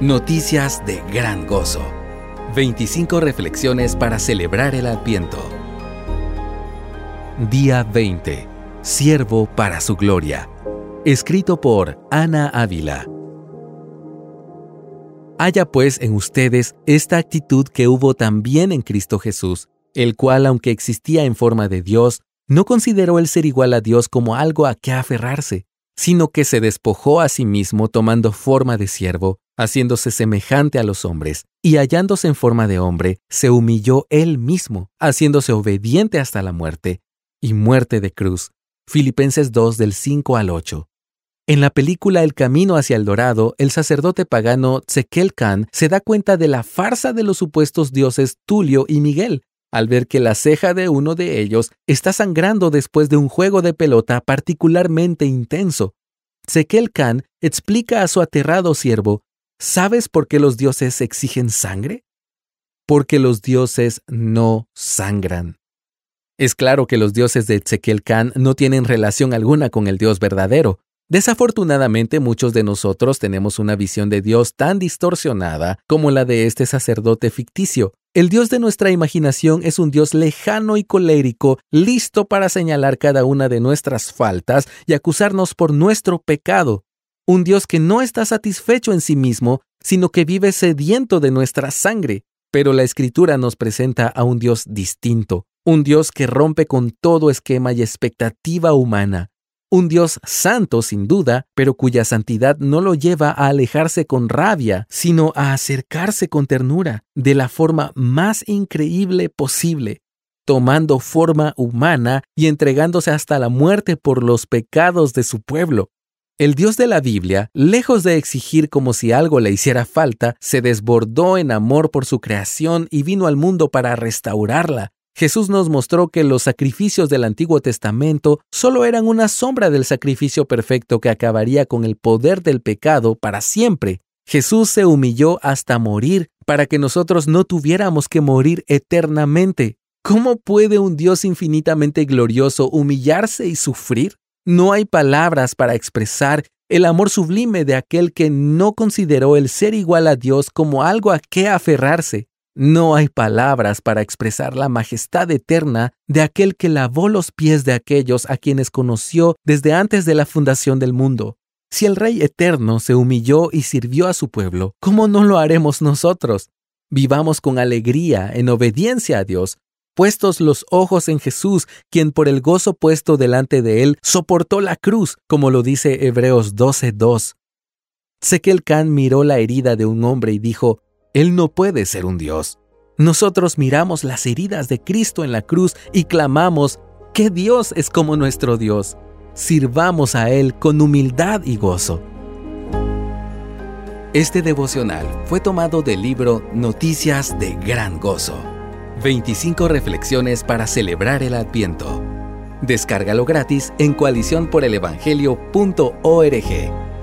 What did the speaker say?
Noticias de gran gozo. 25 reflexiones para celebrar el Adviento. Día 20. Siervo para su gloria. Escrito por Ana Ávila. Haya pues en ustedes esta actitud que hubo también en Cristo Jesús, el cual, aunque existía en forma de Dios, no consideró el ser igual a Dios como algo a que aferrarse, sino que se despojó a sí mismo tomando forma de siervo, haciéndose semejante a los hombres, y hallándose en forma de hombre, se humilló él mismo, haciéndose obediente hasta la muerte, y muerte de cruz. Filipenses 2 del 5 al 8. En la película El Camino hacia el Dorado, el sacerdote pagano Tzekel Khan se da cuenta de la farsa de los supuestos dioses Tulio y Miguel, al ver que la ceja de uno de ellos está sangrando después de un juego de pelota particularmente intenso. Sekel Khan explica a su aterrado siervo, ¿sabes por qué los dioses exigen sangre? Porque los dioses no sangran. Es claro que los dioses de Tzekel Khan no tienen relación alguna con el Dios verdadero. Desafortunadamente muchos de nosotros tenemos una visión de Dios tan distorsionada como la de este sacerdote ficticio, el Dios de nuestra imaginación es un Dios lejano y colérico, listo para señalar cada una de nuestras faltas y acusarnos por nuestro pecado. Un Dios que no está satisfecho en sí mismo, sino que vive sediento de nuestra sangre. Pero la Escritura nos presenta a un Dios distinto, un Dios que rompe con todo esquema y expectativa humana, un Dios santo sin duda, pero cuya santidad no lo lleva a alejarse con rabia, sino a acercarse con ternura, de la forma más increíble posible, tomando forma humana y entregándose hasta la muerte por los pecados de su pueblo. El Dios de la Biblia, lejos de exigir como si algo le hiciera falta, se desbordó en amor por su creación y vino al mundo para restaurarla, Jesús nos mostró que los sacrificios del Antiguo Testamento solo eran una sombra del sacrificio perfecto que acabaría con el poder del pecado para siempre. Jesús se humilló hasta morir para que nosotros no tuviéramos que morir eternamente. ¿Cómo puede un Dios infinitamente glorioso humillarse y sufrir? No hay palabras para expresar el amor sublime de aquel que no consideró el ser igual a Dios como algo a qué aferrarse. No hay palabras para expresar la majestad eterna de aquel que lavó los pies de aquellos a quienes conoció desde antes de la fundación del mundo. Si el Rey eterno se humilló y sirvió a su pueblo, ¿cómo no lo haremos nosotros? Vivamos con alegría, en obediencia a Dios, puestos los ojos en Jesús, quien por el gozo puesto delante de él soportó la cruz, como lo dice Hebreos 12:2. Sekel Khan miró la herida de un hombre y dijo, él no puede ser un Dios. Nosotros miramos las heridas de Cristo en la cruz y clamamos que Dios es como nuestro Dios. Sirvamos a Él con humildad y gozo. Este devocional fue tomado del libro Noticias de Gran Gozo. 25 reflexiones para celebrar el Adviento. Descárgalo gratis en coaliciónporelevangelio.org.